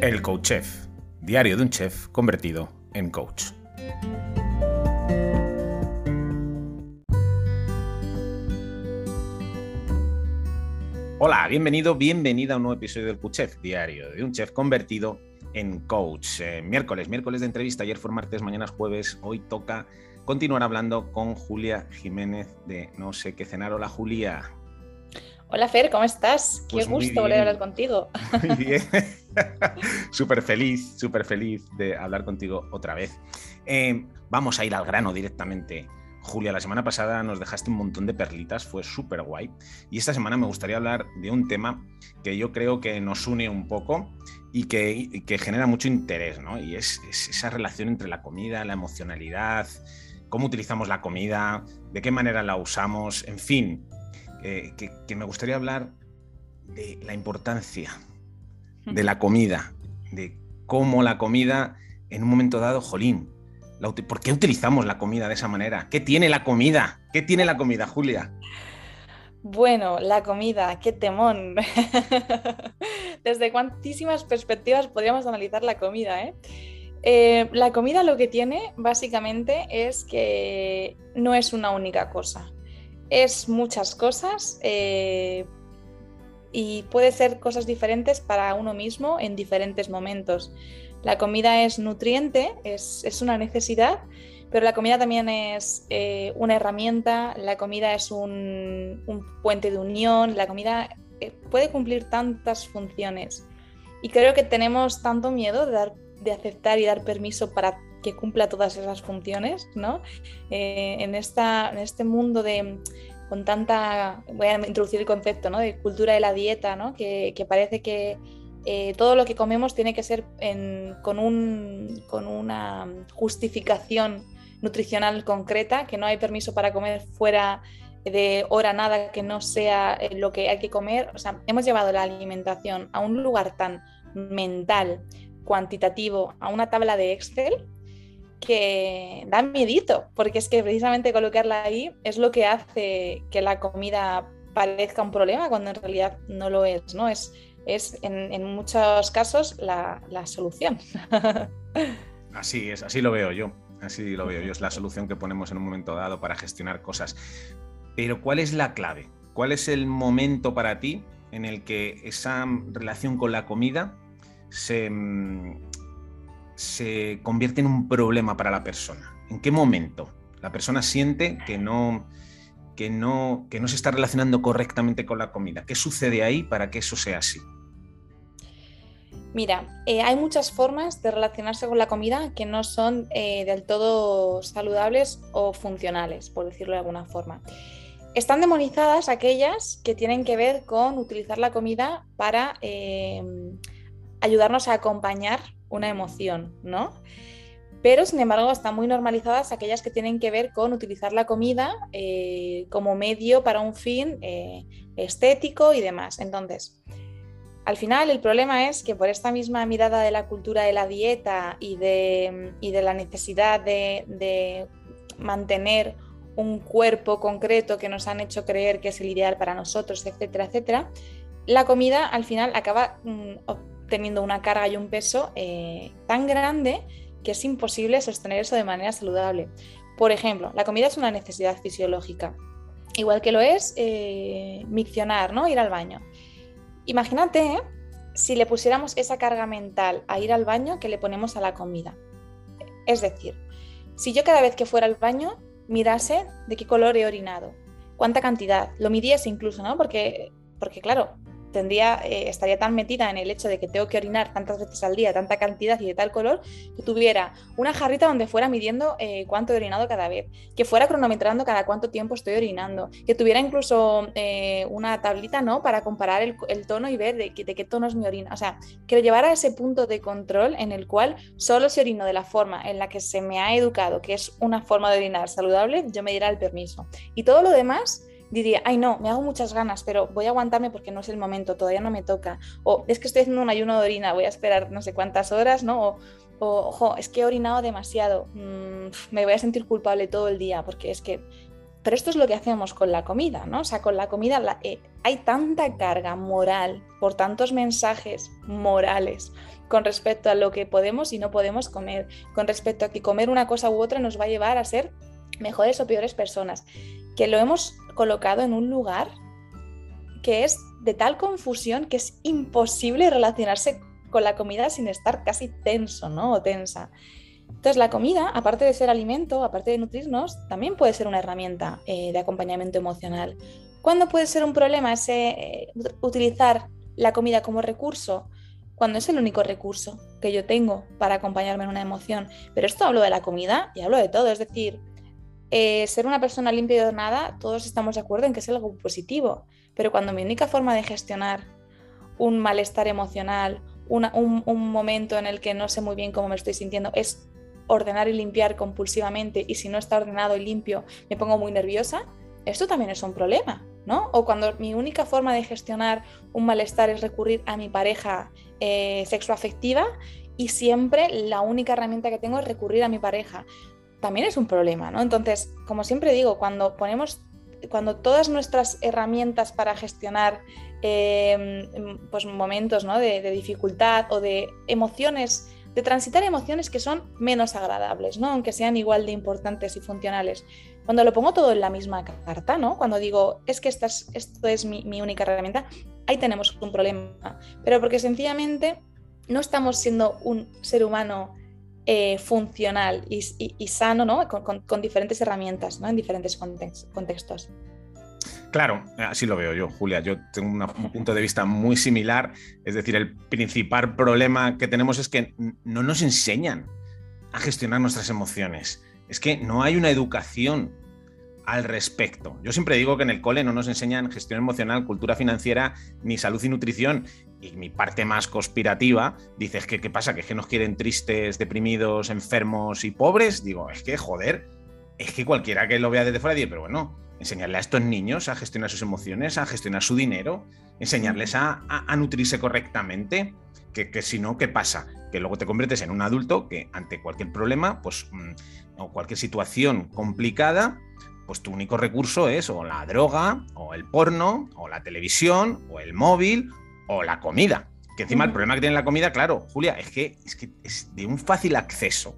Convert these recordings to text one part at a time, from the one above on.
El Coach Chef, diario de un chef convertido en coach. Hola, bienvenido, bienvenida a un nuevo episodio del Coach Chef, diario de un chef convertido en coach. Eh, miércoles, miércoles de entrevista, ayer fue martes, mañana es jueves, hoy toca continuar hablando con Julia Jiménez de No sé qué cenar. Hola Julia. Hola Fer, ¿cómo estás? Qué pues gusto volver a hablar contigo. Muy bien. súper feliz, súper feliz de hablar contigo otra vez. Eh, vamos a ir al grano directamente. Julia, la semana pasada nos dejaste un montón de perlitas, fue súper guay. Y esta semana me gustaría hablar de un tema que yo creo que nos une un poco y que, genera mucho interés, ¿no? Y es, esa relación entre la comida, la emocionalidad, cómo utilizamos la comida, de qué manera la usamos, en fin, eh, que, me gustaría hablar de la importancia de la comida, de cómo la comida en un momento dado, jolín, ¿por qué utilizamos la comida de esa manera? ¿Qué tiene la comida? ¿Qué tiene la comida, Julia? Bueno, la comida, qué temón. Desde cuantísimas perspectivas podríamos analizar la comida, ¿eh? Eh, la comida lo que tiene básicamente es que no es una única cosa, es muchas cosas eh, y puede ser cosas diferentes para uno mismo en diferentes momentos. La comida es nutriente, es, una necesidad, pero la comida también es eh, una herramienta, la comida es un, puente de unión, la comida puede cumplir tantas funciones. Y creo que tenemos tanto miedo de dar de aceptar y dar permiso para que cumpla todas esas funciones, ¿no? Eh, en, esta, en este mundo de con tanta, voy a introducir el concepto, ¿no? De cultura de la dieta, ¿no? Que, parece que eh, todo lo que comemos tiene que ser con, un, con una justificación nutricional concreta, que no hay permiso para comer fuera de hora nada que no sea eh, lo que hay que comer. O sea, hemos llevado la alimentación a un lugar tan mental, cuantitativo a una tabla de Excel que da miedito, porque es que precisamente colocarla ahí es lo que hace que la comida parezca un problema cuando en realidad no lo es, ¿no? Es, es en, muchos casos la, solución. Así es, así lo veo yo, así lo veo yo, es la solución que ponemos en un momento dado para gestionar cosas. Pero ¿cuál es la clave? ¿Cuál es el momento para ti en el que esa relación con la comida Mm, se, convierte en un problema para la persona? ¿En qué momento la persona siente que no, que no, que no se está relacionando correctamente con la comida? ¿Qué sucede ahí para que eso sea así? Mira, eh, hay muchas formas de relacionarse con la comida que no son eh, del todo saludables o funcionales, por decirlo de alguna forma. Están demonizadas aquellas que tienen que ver con utilizar la comida para eh, ayudarnos a acompañar una emoción, ¿no? Pero, sin embargo, están muy normalizadas aquellas que tienen que ver con utilizar la comida eh, como medio para un fin eh, estético y demás. Entonces, al final el problema es que por esta misma mirada de la cultura de la dieta y de, de la necesidad de, de, mantener un cuerpo concreto que nos han hecho creer que es el ideal para nosotros, etcétera, etcétera, la comida al final acaba mm, teniendo una carga y un peso eh, tan grande que es imposible sostener eso de manera saludable. Por ejemplo, la comida es una necesidad fisiológica, igual que lo es eh, miccionar, ¿no? ir al baño. Imagínate ¿eh? si le pusiéramos esa carga mental a ir al baño que le ponemos a la comida. Es decir, si yo cada vez que fuera al baño mirase de qué color he orinado, cuánta cantidad, lo midiese incluso, ¿no? Porque, porque claro, tendría, eh, estaría tan metida en el hecho de que tengo que orinar tantas veces al día, tanta cantidad y de tal color, que tuviera una jarrita donde fuera midiendo eh, cuánto he orinado cada vez, que fuera cronometrando cada cuánto tiempo estoy orinando, que tuviera incluso eh, una tablita ¿no? para comparar el, tono y ver de, qué tono es mi orina. O sea, que lo llevara a ese punto de control en el cual solo si orino de la forma en la que se me ha educado, que es una forma de orinar saludable, yo me dirá el permiso. Y todo lo demás diría, ay no, me hago muchas ganas, pero voy a aguantarme porque no es el momento, todavía no me toca. O es que estoy haciendo un ayuno de orina, voy a esperar no sé cuántas horas, ¿no? O, ojo, es que he orinado demasiado, mm, me voy a sentir culpable todo el día porque es que pero esto es lo que hacemos con la comida, ¿no? O sea, con la comida eh, hay tanta carga moral por tantos mensajes morales con respecto a lo que podemos y no podemos comer, con respecto a que comer una cosa u otra nos va a llevar a ser mejores o peores personas, que lo hemos colocado en un lugar que es de tal confusión que es imposible relacionarse con la comida sin estar casi tenso, ¿no? O tensa. Entonces, la comida, aparte de ser alimento, aparte de nutrirnos, también puede ser una herramienta eh, de acompañamiento emocional. ¿Cuándo puede ser un problema ese, eh, utilizar la comida como recurso? Cuando es el único recurso que yo tengo para acompañarme en una emoción. Pero esto hablo de la comida y hablo de todo. Es decir, eh, ser una persona limpia y ordenada, todos estamos de acuerdo en que es algo positivo. Pero cuando mi única forma de gestionar un malestar emocional, un, momento en el que no sé muy bien cómo me estoy sintiendo, es ordenar y limpiar compulsivamente y si no está ordenado y limpio me pongo muy nerviosa, esto también es un problema, ¿no? O cuando mi única forma de gestionar un malestar es recurrir a mi pareja eh, sexoafectiva y siempre la única herramienta que tengo es recurrir a mi pareja, también es un problema, ¿no? Entonces, como siempre digo, cuando ponemos, cuando todas nuestras herramientas para gestionar eh, pues momentos ¿no? de, de dificultad o de emociones de transitar emociones que son menos agradables, ¿no? aunque sean igual de importantes y funcionales. Cuando lo pongo todo en la misma carta, ¿no? cuando digo, es que esto es mi, única herramienta, ahí tenemos un problema. Pero porque sencillamente no estamos siendo un ser humano eh, funcional y, sano ¿no? con, diferentes herramientas ¿no? en diferentes contextos. Claro, así lo veo yo, Julia. Yo tengo un punto de vista muy similar. Es decir, el principal problema que tenemos es que no nos enseñan a gestionar nuestras emociones. Es que no hay una educación al respecto. Yo siempre digo que en el cole no nos enseñan gestión emocional, cultura financiera, ni salud y nutrición. Y mi parte más conspirativa dice, que ¿qué pasa? ¿Que, es que nos quieren tristes, deprimidos, enfermos y pobres? Digo, es que, joder, es que cualquiera que lo vea desde fuera dice, pero bueno, enseñarle a estos niños a gestionar sus emociones, a gestionar su dinero, enseñarles a, nutrirse correctamente, que, si no, ¿qué pasa? Que luego te conviertes en un adulto que ante cualquier problema, pues, mm, o cualquier situación complicada, pues tu único recurso es o la droga, o el porno, o la televisión, o el móvil, o la comida. Que encima el problema que tiene la comida, claro, Julia, es que, es que es de un fácil acceso.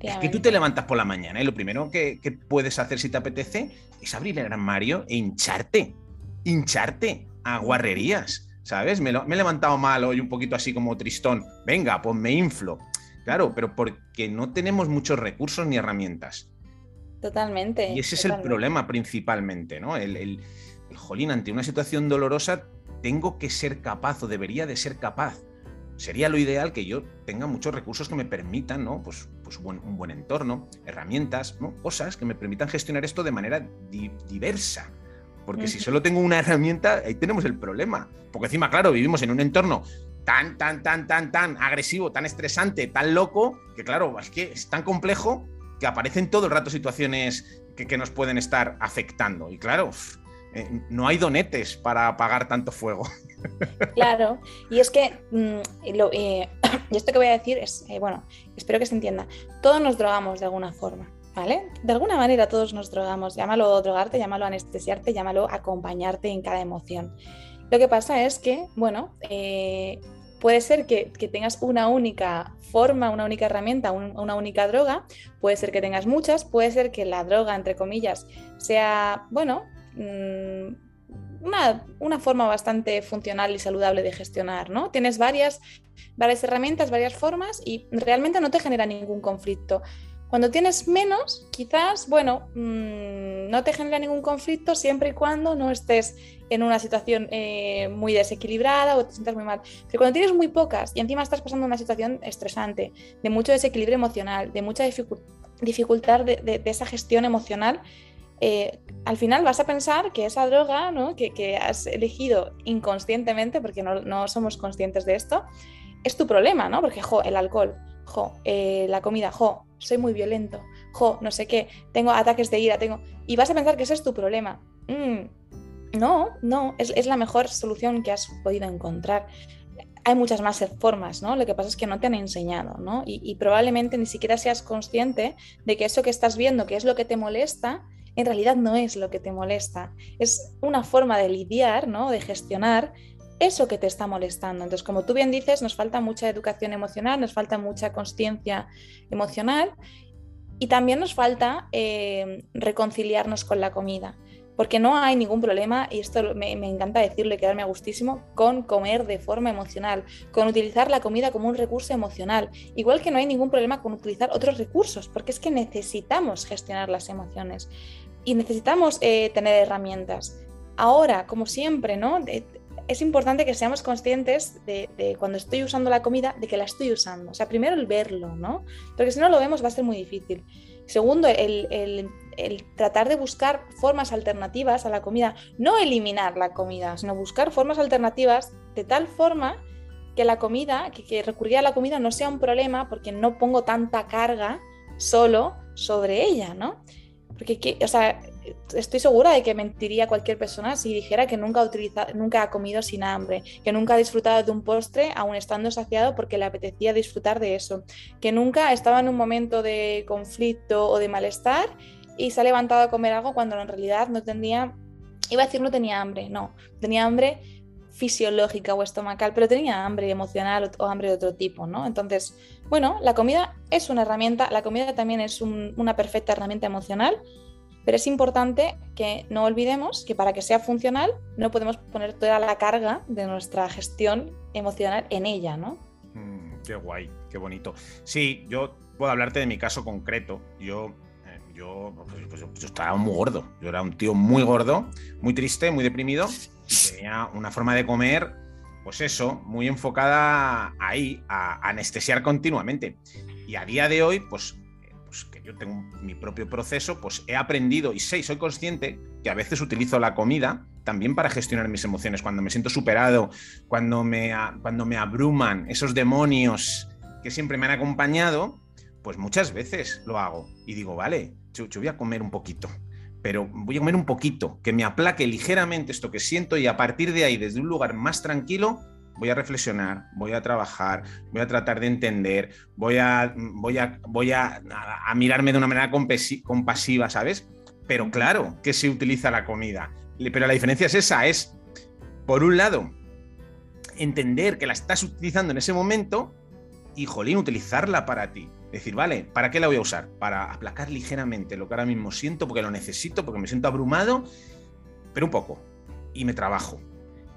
Es que tú te levantas por la mañana y lo primero que, puedes hacer si te apetece es abrir el armario e hincharte. Hincharte a guarrerías, ¿sabes? Me, he levantado mal hoy un poquito así como tristón. Venga, pues me inflo. Claro, pero porque no tenemos muchos recursos ni herramientas. Totalmente. Y ese es el problema principalmente, ¿no? El, el, el jolín, ante una situación dolorosa, tengo que ser capaz o debería de ser capaz sería lo ideal que yo tenga muchos recursos que me permitan, ¿no? Pues, pues un, buen, entorno, herramientas, ¿no? Cosas que me permitan gestionar esto de manera diversa. Porque si solo tengo una herramienta, ahí tenemos el problema. Porque encima, claro, vivimos en un entorno tan, tan, tan, tan, tan agresivo, tan estresante, tan loco, que claro, es que es tan complejo que aparecen todo el rato situaciones que, que nos pueden estar afectando. Y claro, eh, no hay donetes para apagar tanto fuego. Claro, y es que, mm, eh, y esto que voy a decir es, eh, bueno, espero que se entienda, todos nos drogamos de alguna forma, ¿vale? De alguna manera todos nos drogamos, llámalo drogarte, llámalo anestesiarte, llámalo acompañarte en cada emoción. Lo que pasa es que, bueno, puede ser que, tengas una única forma, una única herramienta, una única droga, puede ser que tengas muchas, puede ser que la droga, entre comillas, sea, bueno, Mm, una, forma bastante funcional y saludable de gestionar, ¿no? Tienes varias, varias herramientas, varias formas y realmente no te genera ningún conflicto. Cuando tienes menos, quizás, bueno, mm, no te genera ningún conflicto siempre y cuando no estés en una situación eh, muy desequilibrada o te sientas muy mal. Pero cuando tienes muy pocas y encima estás pasando una situación estresante, de mucho desequilibrio emocional, de mucha dificultad de esa gestión emocional, eh, al final vas a pensar que esa droga que, has elegido inconscientemente, porque no, somos conscientes de esto, es tu problema, ¿no? Porque, jo, el alcohol, jo, eh, la comida, jo, soy muy violento, jo, no sé qué, tengo ataques de ira, tengo... Y vas a pensar que ese es tu problema. Mm, no, no, es, la mejor solución que has podido encontrar hay muchas más formas, ¿no? Lo que pasa es que no te han enseñado, ¿no? y, probablemente ni siquiera seas consciente de que eso que estás viendo, que es lo que te molesta, en realidad no es lo que te molesta. Es una forma de lidiar, ¿no? De gestionar eso que te está molestando. Entonces, como tú bien dices, nos falta mucha educación emocional, nos falta mucha conciencia emocional y también nos falta eh, reconciliarnos con la comida. Porque no hay ningún problema, y esto me, encanta decirlo y quedarme a gustísimo, con comer de forma emocional, con utilizar la comida como un recurso emocional. Igual que no hay ningún problema con utilizar otros recursos, porque es que necesitamos gestionar las emociones y necesitamos eh, tener herramientas. Ahora, como siempre, ¿no? Es importante que seamos conscientes de, cuando estoy usando la comida, de que la estoy usando. O sea, primero el verlo, ¿no? Porque si no lo vemos va a ser muy difícil. Segundo, el, tratar de buscar formas alternativas a la comida, no eliminar la comida, sino buscar formas alternativas de tal forma que la comida, que, que recurrir a la comida no sea un problema porque no pongo tanta carga solo sobre ella, ¿no? Porque, o sea, estoy segura de que mentiría cualquier persona si dijera que nunca ha, comido sin hambre, que nunca ha disfrutado de un postre aún estando saciado porque le apetecía disfrutar de eso, que nunca estaba en un momento de conflicto o de malestar y se ha levantado a comer algo cuando en realidad no tenía, iba a decir no tenía hambre, no, tenía hambre fisiológica o estomacal, pero tenía hambre emocional o, hambre de otro tipo, ¿no? Entonces, bueno, la comida es una herramienta, la comida también es una perfecta herramienta emocional, pero es importante que no olvidemos que para que sea funcional no podemos poner toda la carga de nuestra gestión emocional en ella, ¿no? Mm, qué guay, qué bonito. Sí, yo puedo hablarte de mi caso concreto. Yo, eh, yo, pues, pues, yo, estaba muy gordo. Yo era un tío muy gordo, muy triste, muy deprimido y tenía una forma de comer, pues eso, muy enfocada ahí, a anestesiar continuamente. Y a día de hoy, pues pues, que yo tengo mi propio proceso, pues he aprendido y sé, soy consciente que a veces utilizo la comida también para gestionar mis emociones, cuando me siento superado, cuando me, cuando me abruman esos demonios que siempre me han acompañado, pues muchas veces lo hago y digo, vale, yo, yo voy a comer un poquito, pero voy a comer un poquito, que me aplaque ligeramente esto que siento y a partir de ahí, desde un lugar más tranquilo, voy a reflexionar, voy a trabajar, voy a tratar de entender, voy a, voy a, voy a, mirarme de una manera compasiva, ¿sabes? Pero claro que se utiliza la comida. Pero la diferencia es esa, es, por un lado, entender que la estás utilizando en ese momento y, jolín, utilizarla para ti. Decir, vale, ¿para qué la voy a usar? Para aplacar ligeramente lo que ahora mismo siento, porque lo necesito, porque me siento abrumado, pero un poco. Y me trabajo.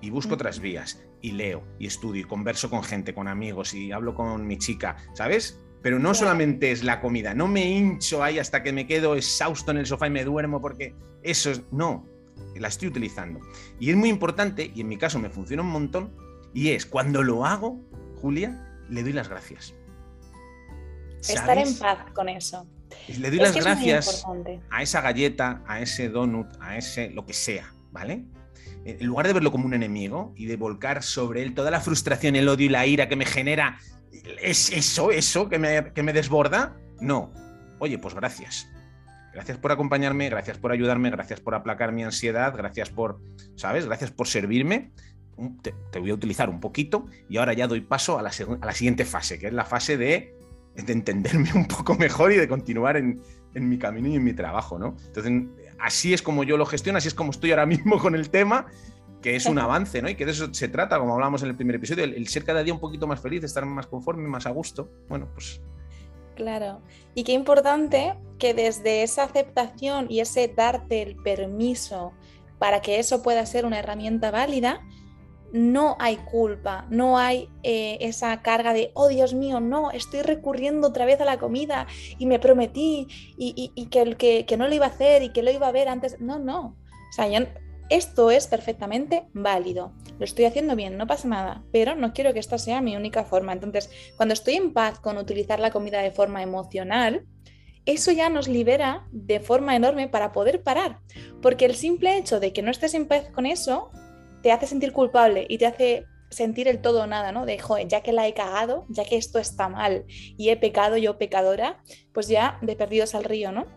Y busco otras vías y leo y estudio y converso con gente, con amigos y hablo con mi chica, ¿sabes? Pero no solamente es la comida, no me hincho ahí hasta que me quedo exhausto en el sofá y me duermo porque eso es, no, la estoy utilizando. Y es muy importante, y en mi caso me funciona un montón, y es cuando lo hago, Julia, le doy las gracias. Estar en paz con eso. Le doy las gracias a esa galleta, a ese donut, a ese lo que sea, ¿vale? En lugar de verlo como un enemigo y de volcar sobre él toda la frustración, el odio y la ira que me genera, ¿es eso, eso que me, que me desborda? No. Oye, pues gracias. Gracias por acompañarme, gracias por ayudarme, gracias por aplacar mi ansiedad, gracias por, ¿sabes? Gracias por servirme. Te, voy a utilizar un poquito y ahora ya doy paso a la, a la siguiente fase, que es la fase de, de, entenderme un poco mejor y de continuar en, en mi camino y en mi trabajo, ¿no? Entonces, así es como yo lo gestiono, así es como estoy ahora mismo con el tema, que es un avance, ¿no? Y que de eso se trata, como hablábamos en el primer episodio, el, ser cada día un poquito más feliz, estar más conforme, más a gusto. Bueno, pues Claro. Y qué importante que desde esa aceptación y ese darte el permiso para que eso pueda ser una herramienta válida, no hay culpa, no hay eh, esa carga de, oh Dios mío, no, estoy recurriendo otra vez a la comida y me prometí y, que, que, que, no lo iba a hacer y que lo iba a ver antes. No, no. O sea, esto es perfectamente válido. Lo estoy haciendo bien, no pasa nada, pero no quiero que esta sea mi única forma. Entonces, cuando estoy en paz con utilizar la comida de forma emocional, eso ya nos libera de forma enorme para poder parar. Porque el simple hecho de que no estés en paz con eso te hace sentir culpable y te hace sentir el todo nada, ¿no? De, joder, ya que la he cagado, ya que esto está mal y he pecado yo pecadora, pues ya de perdidos al río, ¿no?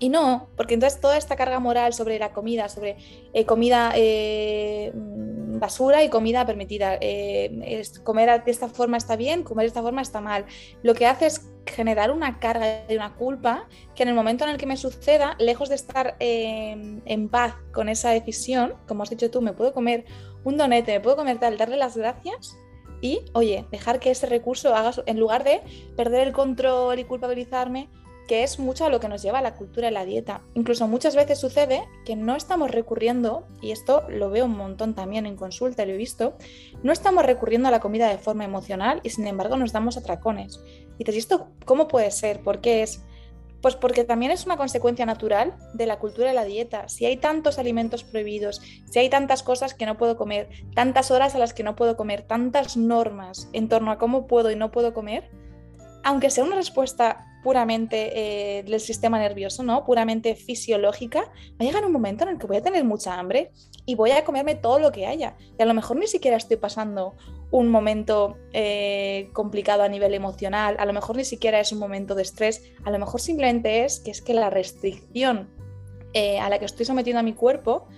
Y no, porque entonces toda esta carga moral sobre la comida, sobre eh, comida eh, basura y comida permitida, eh, comer de esta forma está bien, comer de esta forma está mal, lo que hace es generar una carga y una culpa que en el momento en el que me suceda, lejos de estar eh, en paz con esa decisión, como has dicho tú, me puedo comer un donete, me puedo comer tal, darle las gracias y, oye, dejar que ese recurso haga, en lugar de perder el control y culpabilizarme, que es mucho a lo que nos lleva la cultura y la dieta. Incluso muchas veces sucede que no estamos recurriendo, y esto lo veo un montón también en consulta, lo he visto, no estamos recurriendo a la comida de forma emocional y sin embargo nos damos atracones. Y dices, ¿esto cómo puede ser? ¿Por qué es? Pues porque también es una consecuencia natural de la cultura y la dieta. Si hay tantos alimentos prohibidos, si hay tantas cosas que no puedo comer, tantas horas a las que no puedo comer, tantas normas en torno a cómo puedo y no puedo comer, aunque sea una respuesta puramente eh, del sistema nervioso, ¿no? Puramente fisiológica, va a llegar un momento en el que voy a tener mucha hambre y voy a comerme todo lo que haya. Y a lo mejor ni siquiera estoy pasando un momento eh, complicado a nivel emocional, a lo mejor ni siquiera es un momento de estrés, a lo mejor simplemente es que es que la restricción eh, a la que estoy sometiendo a mi cuerpo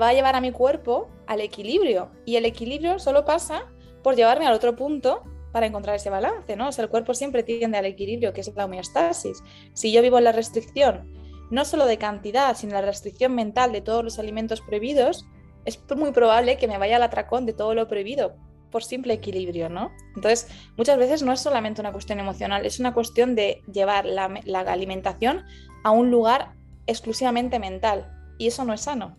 va a llevar a mi cuerpo al equilibrio y el equilibrio solo pasa por llevarme al otro punto para encontrar ese balance, ¿no? O sea, el cuerpo siempre tiende al equilibrio, que es la homeostasis. Si yo vivo en la restricción, no solo de cantidad, sino la restricción mental de todos los alimentos prohibidos, es muy probable que me vaya al atracón de todo lo prohibido por simple equilibrio, ¿no? Entonces, muchas veces no es solamente una cuestión emocional, es una cuestión de llevar la, la alimentación a un lugar exclusivamente mental. Y eso no es sano,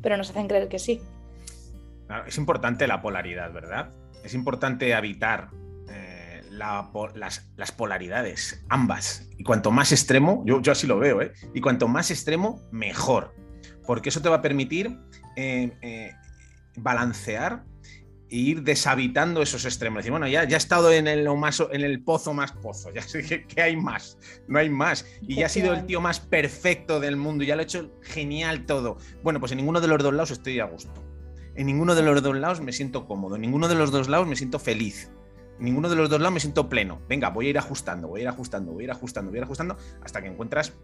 pero nos hacen creer que sí. Es importante la polaridad, ¿verdad? Es importante habitar eh, las, polaridades, ambas. Y cuanto más extremo, yo, yo así lo veo, ¿eh? y cuanto más extremo, mejor. Porque eso te va a permitir eh, balancear e ir deshabitando esos extremos. Decir, bueno, ya, ya he estado en el, más, en el pozo más pozo, ya sé que, hay más, no hay más. Y ya he sido el tío más perfecto del mundo, ya lo he hecho genial todo. Bueno, pues en ninguno de los dos lados estoy a gusto. En ninguno de los dos lados me siento cómodo, en ninguno de los dos lados me siento feliz. En ninguno de los dos lados me siento pleno. Venga, voy a ir ajustando, voy a ir ajustando, voy a ir ajustando, voy a ir ajustando hasta que encuentras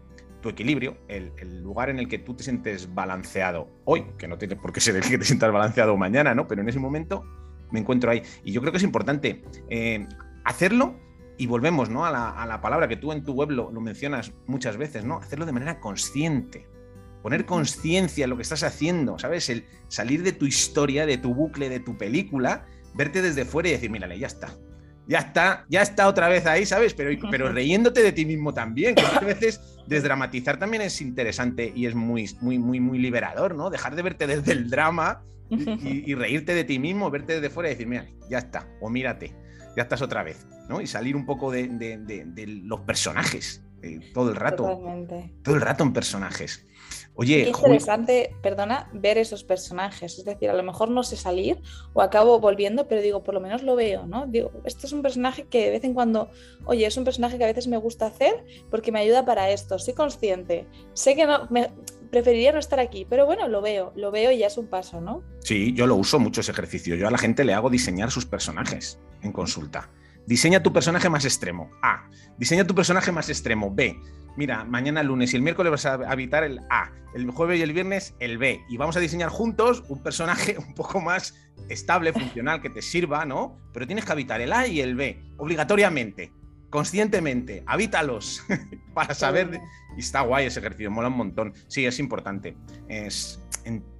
tu equilibrio, el, lugar en el que tú te sientes balanceado hoy, que no tiene por qué ser el que te sientas balanceado mañana, ¿no? Pero en ese momento me encuentro ahí. Y yo creo que es importante eh, hacerlo y volvemos ¿no? a, la, palabra que tú en tu web lo, lo, mencionas muchas veces, ¿no? Hacerlo de manera consciente poner conciencia en lo que estás haciendo, ¿sabes? El salir de tu historia, de tu bucle, de tu película, verte desde fuera y decir, mírale, ya está. Ya está, ya está otra vez ahí, ¿sabes? Pero, pero riéndote de ti mismo también, que muchas veces desdramatizar también es interesante y es muy, muy, muy, muy liberador, ¿no? Dejar de verte desde el drama y, reírte de ti mismo, verte desde fuera y decir, mira, ya está, o mírate, ya estás otra vez, ¿no? Y salir un poco de, los personajes, eh, todo el rato. Todo el rato en personajes. Oye, es interesante, perdona, ver esos personajes. Es decir, a lo mejor no sé salir o acabo volviendo, pero digo, por lo menos lo veo, ¿no? Digo, esto es un personaje que de vez en cuando, oye, es un personaje que a veces me gusta hacer porque me ayuda para esto. Soy consciente. Sé que no, me, preferiría no estar aquí, pero bueno, lo veo, lo veo y ya es un paso, ¿no? Sí, yo lo uso mucho ese ejercicio. Yo a la gente le hago diseñar sus personajes en consulta. Diseña tu personaje más extremo. A. Diseña tu personaje más extremo. B mira, mañana lunes y el miércoles vas a habitar el A, el jueves y el viernes el B. Y vamos a diseñar juntos un personaje un poco más estable, funcional, que te sirva, ¿no? Pero tienes que habitar el A y el B, obligatoriamente, conscientemente, habítalos para saber. Y está guay ese ejercicio, mola un montón. Sí, es importante. Es,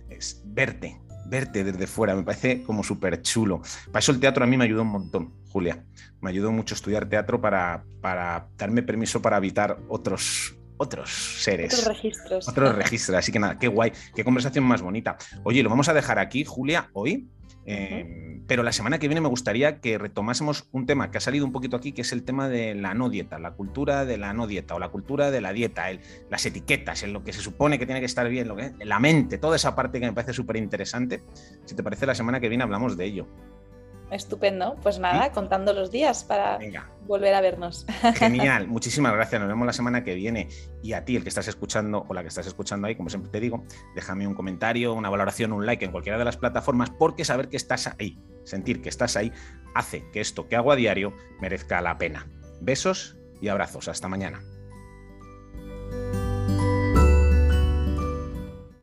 es verte, verte desde fuera, me parece como súper chulo. Para eso el teatro a mí me ayudó un montón, Julia. Me ayudó mucho estudiar teatro para, para darme permiso para habitar otros, otros seres. Otros registros. Otros registros. Así que nada, qué guay, qué conversación más bonita. Oye, lo vamos a dejar aquí, Julia, hoy. Em, pero la semana que viene me gustaría que retomásemos un tema que ha salido un poquito aquí, que es el tema de la no dieta, la cultura de la no dieta o la cultura de la dieta, las etiquetas, en lo que se supone que tiene que estar bien, lo que, la mente, toda esa parte que me parece súper interesante. Si te parece, la semana que viene hablamos de ello. Estupendo. Pues nada, contando los días para volver a vernos. Genial. Muchísimas gracias. Nos vemos la semana que viene. Y a ti, el que estás escuchando o la que estás escuchando ahí, como siempre te digo, déjame un comentario, una valoración, un like en cualquiera de las plataformas, porque saber que estás ahí, sentir que estás ahí, hace que esto que hago a diario merezca la pena. Besos y abrazos. Hasta mañana.